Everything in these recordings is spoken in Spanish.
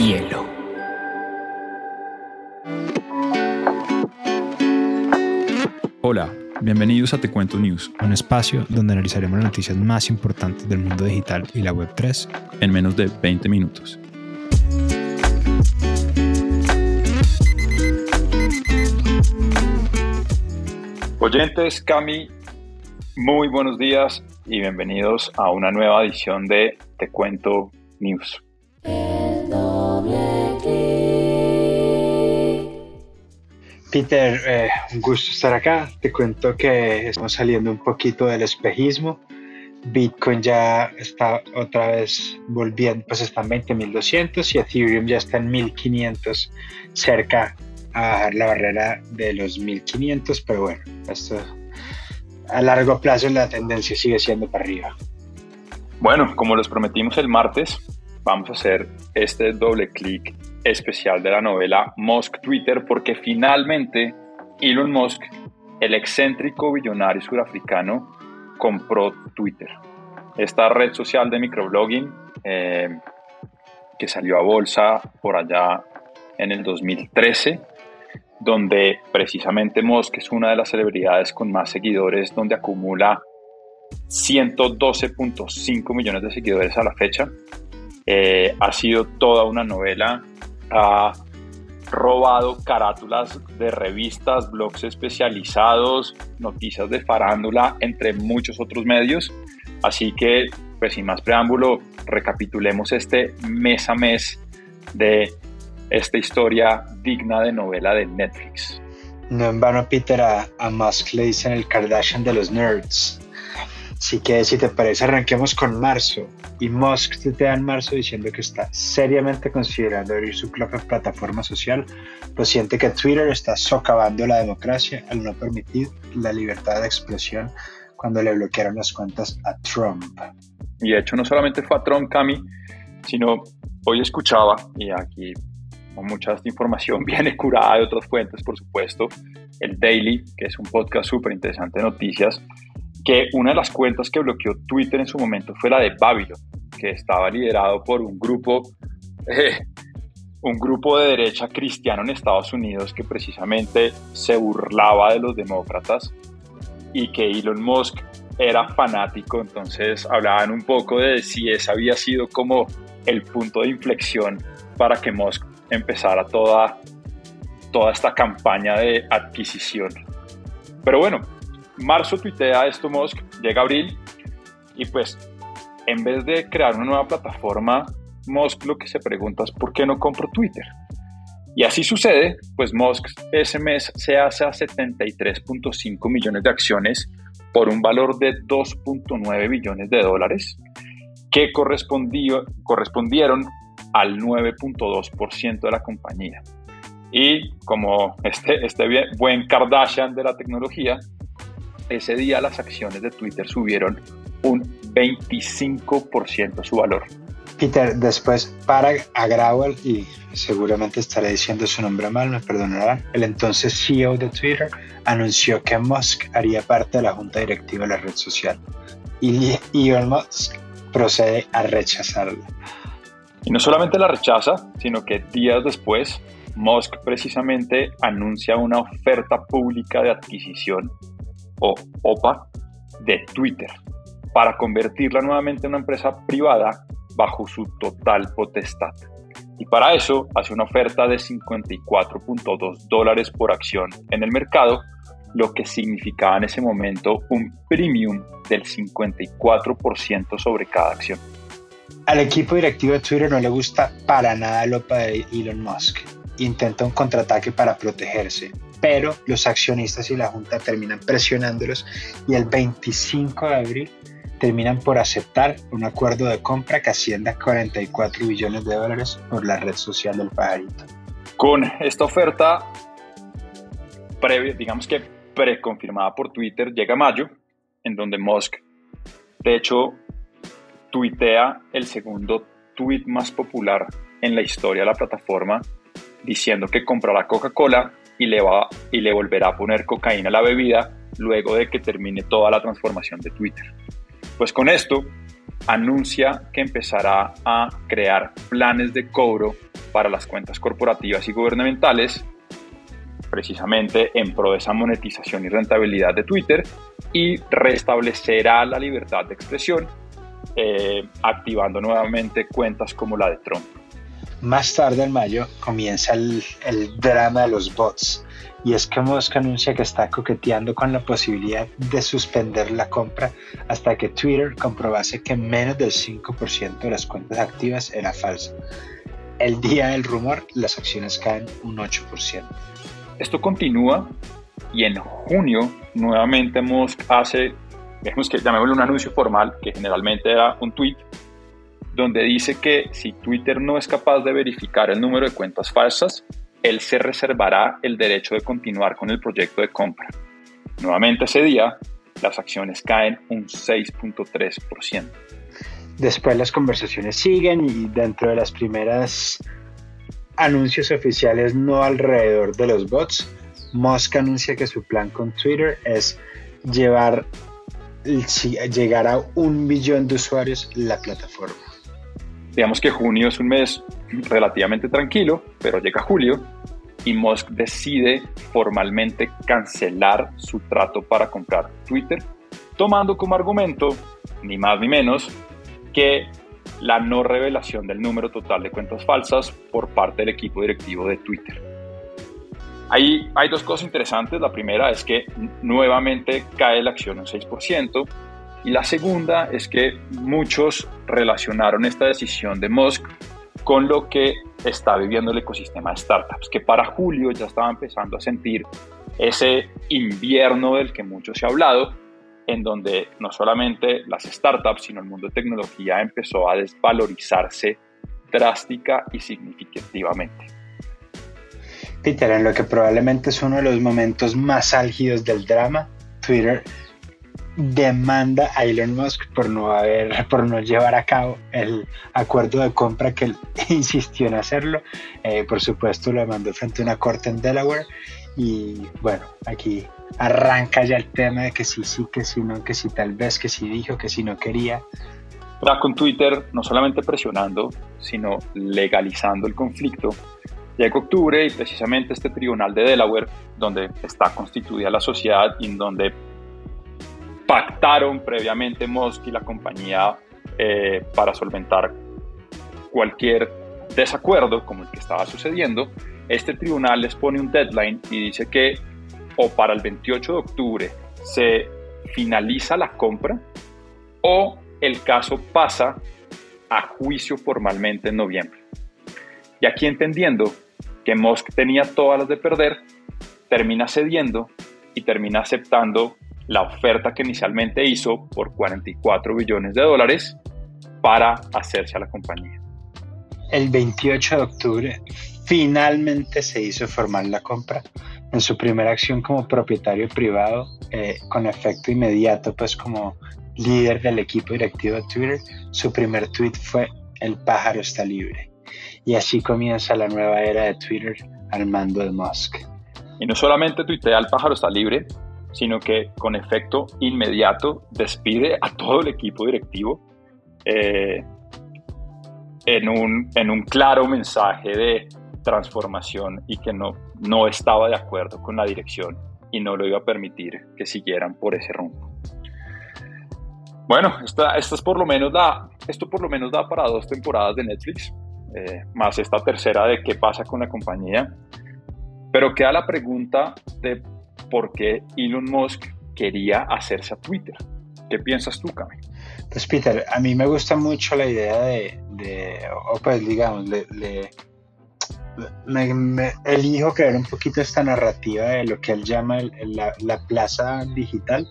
hielo. Hola, bienvenidos a Te Cuento News, un espacio donde analizaremos las noticias más importantes del mundo digital y la Web3 en menos de 20 minutos. Oyentes, Cami, muy buenos días y bienvenidos a una nueva edición de Te Cuento News. Peter, eh, un gusto estar acá. Te cuento que estamos saliendo un poquito del espejismo. Bitcoin ya está otra vez volviendo, pues está en 20.200 y Ethereum ya está en 1.500, cerca a la barrera de los 1.500, pero bueno, a largo plazo la tendencia sigue siendo para arriba. Bueno, como les prometimos el martes, vamos a hacer este doble clic especial de la novela Musk Twitter porque finalmente Elon Musk, el excéntrico billonario surafricano, compró Twitter. Esta red social de microblogging eh, que salió a bolsa por allá en el 2013, donde precisamente Musk es una de las celebridades con más seguidores, donde acumula 112.5 millones de seguidores a la fecha. Eh, ha sido toda una novela ha robado carátulas de revistas, blogs especializados, noticias de farándula, entre muchos otros medios. Así que, pues sin más preámbulo, recapitulemos este mes a mes de esta historia digna de novela de Netflix. No en vano, Peter, a, Musk le dicen el Kardashian de los nerds. Así que si te parece, arranquemos con marzo. Y Musk te da en marzo diciendo que está seriamente considerando abrir su propia plataforma social, pues siente que Twitter está socavando la democracia al no permitir la libertad de expresión cuando le bloquearon las cuentas a Trump. Y de hecho no solamente fue a Trump, Cami, sino hoy escuchaba, y aquí con mucha información viene curada de otras fuentes, por supuesto, el Daily, que es un podcast súper interesante de noticias, que una de las cuentas que bloqueó Twitter en su momento fue la de Babylon, que estaba liderado por un grupo, eh, un grupo de derecha cristiano en Estados Unidos que precisamente se burlaba de los demócratas y que Elon Musk era fanático, entonces hablaban un poco de si ese había sido como el punto de inflexión para que Musk empezara toda, toda esta campaña de adquisición. Pero bueno, marzo tuitea esto Musk, llega abril y pues en vez de crear una nueva plataforma, Musk lo que se pregunta es ¿por qué no compro Twitter? Y así sucede, pues Musk ese mes se hace a 73.5 millones de acciones por un valor de 2.9 billones de dólares que correspondieron al 9.2% de la compañía. Y como este, este buen Kardashian de la tecnología, ese día las acciones de Twitter subieron un 25% su valor. Peter, después para a y seguramente estaré diciendo su nombre mal, me perdonarán, el entonces CEO de Twitter anunció que Musk haría parte de la junta directiva de la red social. Y Elon Musk procede a rechazarla. Y no solamente la rechaza, sino que días después, Musk precisamente anuncia una oferta pública de adquisición o OPA de Twitter para convertirla nuevamente en una empresa privada bajo su total potestad. Y para eso hace una oferta de 54.2 dólares por acción en el mercado, lo que significaba en ese momento un premium del 54% sobre cada acción. Al equipo directivo de Twitter no le gusta para nada el OPA de Elon Musk. Intenta un contraataque para protegerse, pero los accionistas y la Junta terminan presionándolos y el 25 de abril terminan por aceptar un acuerdo de compra que ascienda a 44 billones de dólares por la red social del pajarito. Con esta oferta previa, digamos que preconfirmada por Twitter, llega mayo, en donde Musk, de hecho, tuitea el segundo tweet más popular en la historia de la plataforma, diciendo que comprará Coca-Cola y le, va, y le volverá a poner cocaína a la bebida luego de que termine toda la transformación de Twitter. Pues con esto anuncia que empezará a crear planes de cobro para las cuentas corporativas y gubernamentales, precisamente en pro de esa monetización y rentabilidad de Twitter, y restablecerá la libertad de expresión, eh, activando nuevamente cuentas como la de Trump. Más tarde en mayo comienza el, drama de los bots y es que Musk anuncia que está coqueteando con la posibilidad de suspender la compra hasta que Twitter comprobase que menos del 5% de las cuentas activas era falsa. El día del rumor, las acciones caen un 8%. Esto continúa y en junio nuevamente Musk hace, digamos que llamémoslo un anuncio formal, que generalmente era un tweet, donde dice que si Twitter no es capaz de verificar el número de cuentas falsas, él se reservará el derecho de continuar con el proyecto de compra. Nuevamente ese día, las acciones caen un 6.3%. Después las conversaciones siguen y dentro de las primeras anuncios oficiales no alrededor de los bots, Musk anuncia que su plan con Twitter es llevar, llegar a un millón de usuarios la plataforma. Digamos que junio es un mes relativamente tranquilo, pero llega julio y Musk decide formalmente cancelar su trato para comprar Twitter, tomando como argumento, ni más ni menos, que la no revelación del número total de cuentas falsas por parte del equipo directivo de Twitter. Ahí hay dos cosas interesantes. La primera es que nuevamente cae la acción un 6%. Y la segunda es que muchos relacionaron esta decisión de Musk con lo que está viviendo el ecosistema de startups, que para julio ya estaba empezando a sentir ese invierno del que mucho se ha hablado, en donde no solamente las startups, sino el mundo de tecnología empezó a desvalorizarse drástica y significativamente. Peter, en lo que probablemente es uno de los momentos más álgidos del drama, Twitter demanda a Elon Musk por no haber, por no llevar a cabo el acuerdo de compra que él insistió en hacerlo. Eh, por supuesto, lo demandó frente a una corte en Delaware. Y bueno, aquí arranca ya el tema de que sí, sí, que sí, no, que sí, tal vez, que sí dijo, que sí no quería. Está con Twitter no solamente presionando, sino legalizando el conflicto. Llega octubre y precisamente este tribunal de Delaware, donde está constituida la sociedad y en donde pactaron previamente Musk y la compañía eh, para solventar cualquier desacuerdo como el que estaba sucediendo, este tribunal les pone un deadline y dice que o para el 28 de octubre se finaliza la compra o el caso pasa a juicio formalmente en noviembre. Y aquí entendiendo que Musk tenía todas las de perder, termina cediendo y termina aceptando la oferta que inicialmente hizo por 44 billones de dólares para hacerse a la compañía. El 28 de octubre finalmente se hizo formal la compra en su primera acción como propietario privado eh, con efecto inmediato pues como líder del equipo directivo de Twitter. Su primer tweet fue el pájaro está libre y así comienza la nueva era de Twitter al mando de Musk. Y no solamente tuitea el pájaro está libre sino que con efecto inmediato despide a todo el equipo directivo eh, en, un, en un claro mensaje de transformación y que no, no estaba de acuerdo con la dirección y no lo iba a permitir que siguieran por ese rumbo. Bueno, esta, esta es por lo menos da, esto por lo menos da para dos temporadas de Netflix, eh, más esta tercera de qué pasa con la compañía. Pero queda la pregunta de por qué Elon Musk quería hacerse a Twitter. ¿Qué piensas tú, Cami? Pues Peter, a mí me gusta mucho la idea de, o pues digamos, le, me, elijo crear un poquito esta narrativa de lo que él llama la, plaza digital.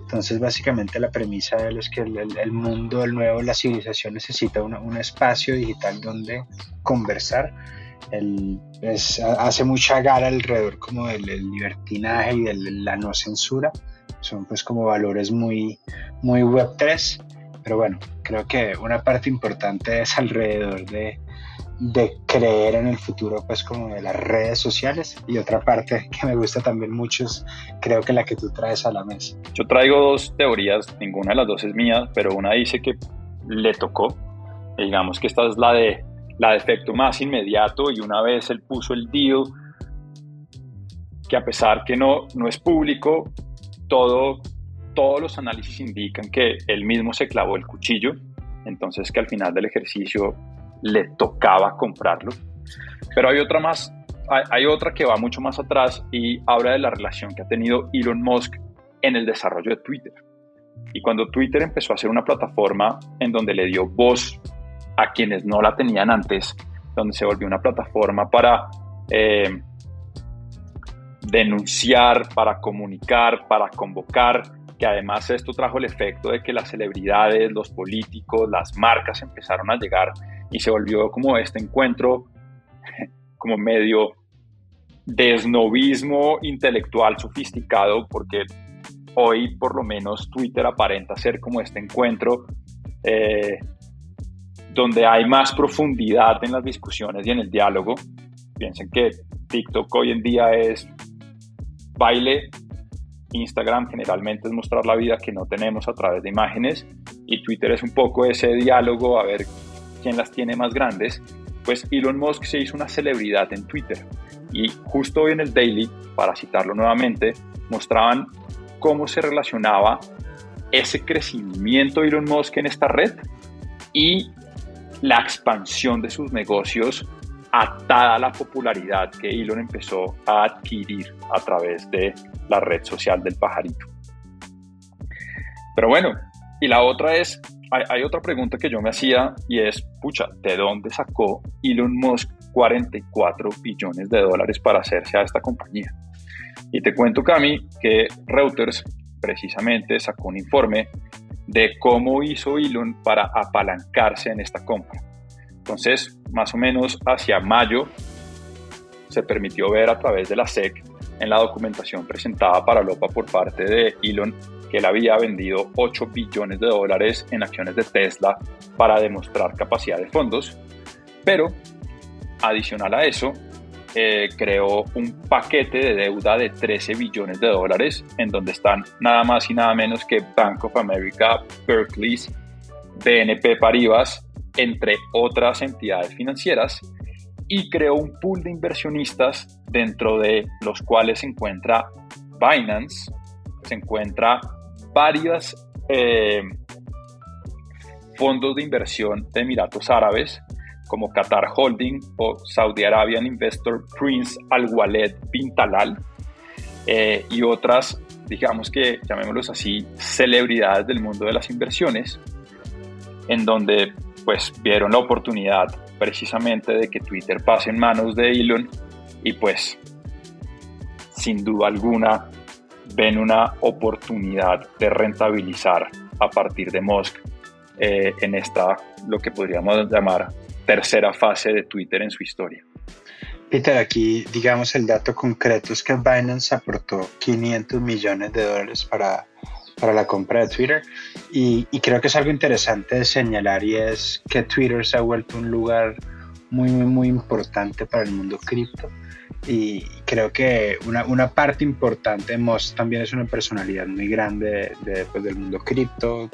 Entonces, básicamente la premisa de él es que el, mundo, el nuevo, la civilización necesita un espacio digital donde conversar él hace mucha gala alrededor como del, libertinaje y de la no censura. Son pues como valores muy, muy Web3. Pero bueno, creo que una parte importante es alrededor de, de creer en el futuro pues como de las redes sociales y otra parte que me gusta también mucho es creo que la que tú traes a la mesa. Yo traigo dos teorías, ninguna de las dos es mía, pero una dice que le tocó, digamos que esta es la de la de efecto más inmediato y una vez él puso el deal, que a pesar que no, no es público, todo, todos los análisis indican que él mismo se clavó el cuchillo, entonces que al final del ejercicio le tocaba comprarlo. Pero hay otra más, hay, otra que va mucho más atrás y habla de la relación que ha tenido Elon Musk en el desarrollo de Twitter. Y cuando Twitter empezó a ser una plataforma en donde le dio voz a quienes no la tenían antes, donde se volvió una plataforma para eh, denunciar, para comunicar, para convocar, que además esto trajo el efecto de que las celebridades, los políticos, las marcas empezaron a llegar y se volvió como este encuentro como medio desnovismo intelectual sofisticado, porque hoy por lo menos Twitter aparenta ser como este encuentro eh, donde hay más profundidad en las discusiones y en el diálogo. Piensen que TikTok hoy en día es baile, Instagram generalmente es mostrar la vida que no tenemos a través de imágenes y Twitter es un poco ese diálogo a ver quién las tiene más grandes. Pues Elon Musk se hizo una celebridad en Twitter y justo hoy en el Daily, para citarlo nuevamente, mostraban cómo se relacionaba ese crecimiento de Elon Musk en esta red y la expansión de sus negocios atada a la popularidad que Elon empezó a adquirir a través de la red social del pajarito. Pero bueno, y la otra es, hay, otra pregunta que yo me hacía y es, pucha, ¿de dónde sacó Elon Musk 44 billones de dólares para hacerse a esta compañía? Y te cuento, Cami, que Reuters precisamente sacó un informe de cómo hizo Elon para apalancarse en esta compra. Entonces, más o menos hacia mayo, se permitió ver a través de la SEC en la documentación presentada para Lopa por parte de Elon que él había vendido 8 billones de dólares en acciones de Tesla para demostrar capacidad de fondos, pero adicional a eso, eh, creó un paquete de deuda de 13 billones de dólares, en donde están nada más y nada menos que Bank of America, Berkeley, BNP Paribas, entre otras entidades financieras, y creó un pool de inversionistas dentro de los cuales se encuentra Binance, se encuentra varios eh, fondos de inversión de Emiratos Árabes, como Qatar Holding o Saudi Arabian Investor Prince Al Waled bin Talal eh, y otras, digamos que llamémoslos así, celebridades del mundo de las inversiones, en donde pues vieron la oportunidad precisamente de que Twitter pase en manos de Elon y pues sin duda alguna ven una oportunidad de rentabilizar a partir de Musk eh, en esta, lo que podríamos llamar tercera fase de Twitter en su historia. Peter, aquí digamos el dato concreto es que Binance aportó 500 millones de dólares para, para la compra de Twitter y, y, creo que es algo interesante de señalar y es que Twitter se ha vuelto un lugar muy, muy, muy importante para el mundo cripto y creo que una, una, parte importante, Moss también es una personalidad muy grande de, pues, del mundo cripto,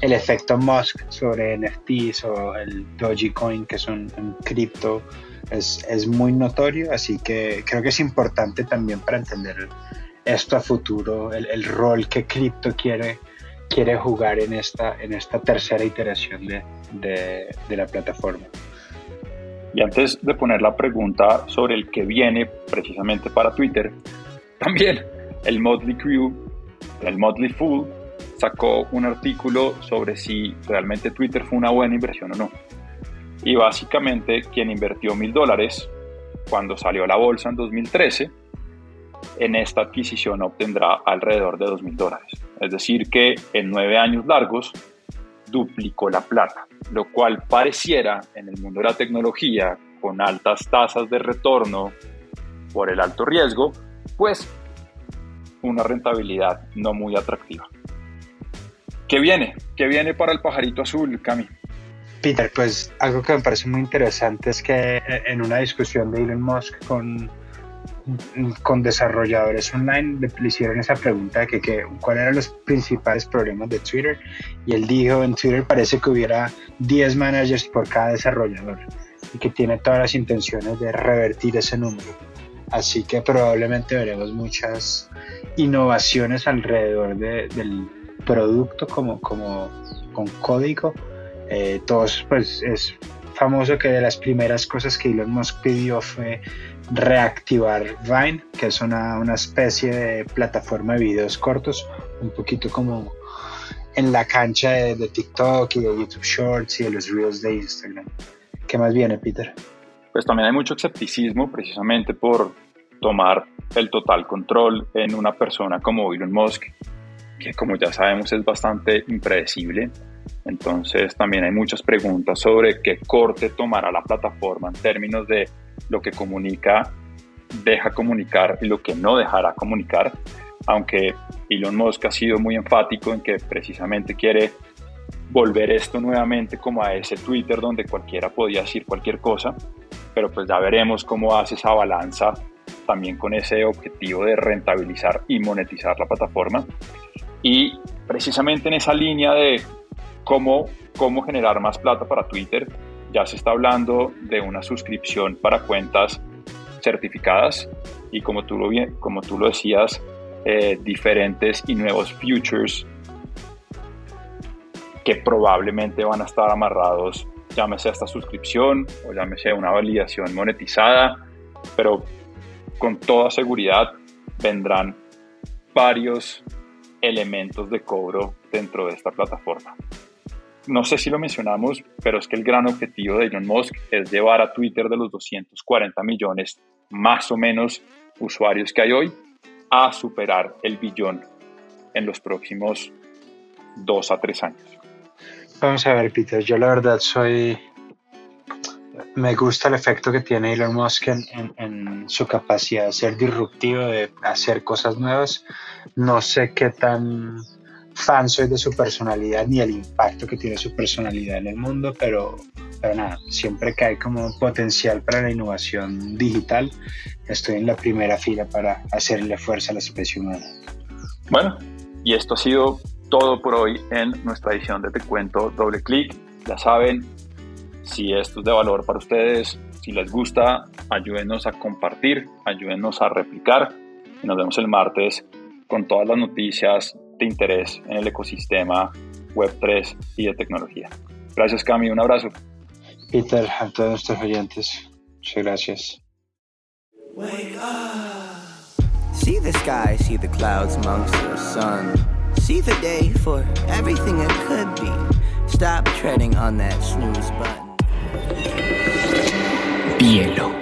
el efecto Musk sobre NFTs o el Dogecoin, que es un, cripto, es, es, muy notorio, así que creo que es importante también para entender esto a futuro, el, el rol que cripto quiere, quiere jugar en esta, en esta tercera iteración de, de, de la plataforma. Y antes de poner la pregunta sobre el que viene precisamente para Twitter, también el Motley Crew, el Motley Fool, sacó un artículo sobre si realmente Twitter fue una buena inversión o no. Y básicamente quien invirtió mil dólares cuando salió a la bolsa en 2013, en esta adquisición obtendrá alrededor de dos mil dólares. Es decir, que en nueve años largos duplicó la plata, lo cual pareciera en el mundo de la tecnología, con altas tasas de retorno por el alto riesgo, pues una rentabilidad no muy atractiva. ¿Qué viene? ¿Qué viene para el pajarito azul, Cami? Peter, pues algo que me parece muy interesante es que en una discusión de Elon Musk con con desarrolladores online le, hicieron esa pregunta de que, que cuáles eran los principales problemas de Twitter y él dijo en Twitter parece que hubiera 10 managers por cada desarrollador y que tiene todas las intenciones de revertir ese número. Así que probablemente veremos muchas innovaciones alrededor del producto como, como con código. Eh, todos, pues es famoso que de las primeras cosas que Elon Musk pidió fue reactivar Vine, que es una, una especie de plataforma de videos cortos, un poquito como en la cancha de, de, TikTok y de YouTube Shorts y de los Reels de Instagram. ¿Qué más viene, Peter? Pues también hay mucho escepticismo precisamente por tomar el total control en una persona como Elon Musk, que como ya sabemos es bastante impredecible. Entonces también hay muchas preguntas sobre qué corte tomará la plataforma en términos de lo que comunica, deja comunicar y lo que no dejará comunicar. Aunque Elon Musk ha sido muy enfático en que precisamente quiere volver esto nuevamente como a ese Twitter donde cualquiera podía decir cualquier cosa, pero pues ya veremos cómo hace esa balanza también con ese objetivo de rentabilizar y monetizar la plataforma. Y precisamente en esa línea de cómo, cómo generar más plata para Twitter, ya se está hablando de una suscripción para cuentas certificadas y como tú lo, como tú lo decías, eh, diferentes y nuevos futures que probablemente van a estar amarrados, llámese a esta suscripción o llámese a una validación monetizada, pero con toda seguridad vendrán varios elementos de cobro dentro de esta plataforma. No sé si lo mencionamos, pero es que el gran objetivo de Elon Musk es llevar a Twitter de los 240 millones más o menos usuarios que hay hoy a superar el billón en los próximos dos a tres años. Vamos a ver, Peter, yo la verdad soy me gusta el efecto que tiene Elon Musk en, su capacidad de ser disruptivo, de hacer cosas nuevas. No sé qué tan fan soy de su personalidad ni el impacto que tiene su personalidad en el mundo, pero, pero nada, siempre que hay como potencial para la innovación digital, estoy en la primera fila para hacerle fuerza a la especie humana. Bueno, y esto ha sido todo por hoy en nuestra edición de Te Cuento Doble Clic. Ya saben, si esto es de valor para ustedes, si les gusta, ayúdenos a compartir, ayúdenos a replicar y nos vemos el martes con todas las noticias de interés en el ecosistema Web3 y de tecnología. Gracias Cami, un abrazo. Peter, a todos nuestros oyentes, muchas gracias. See the sky, see the clouds amongst the sun. See the day for everything it could be. Stop treading on that snooze button. Bielo.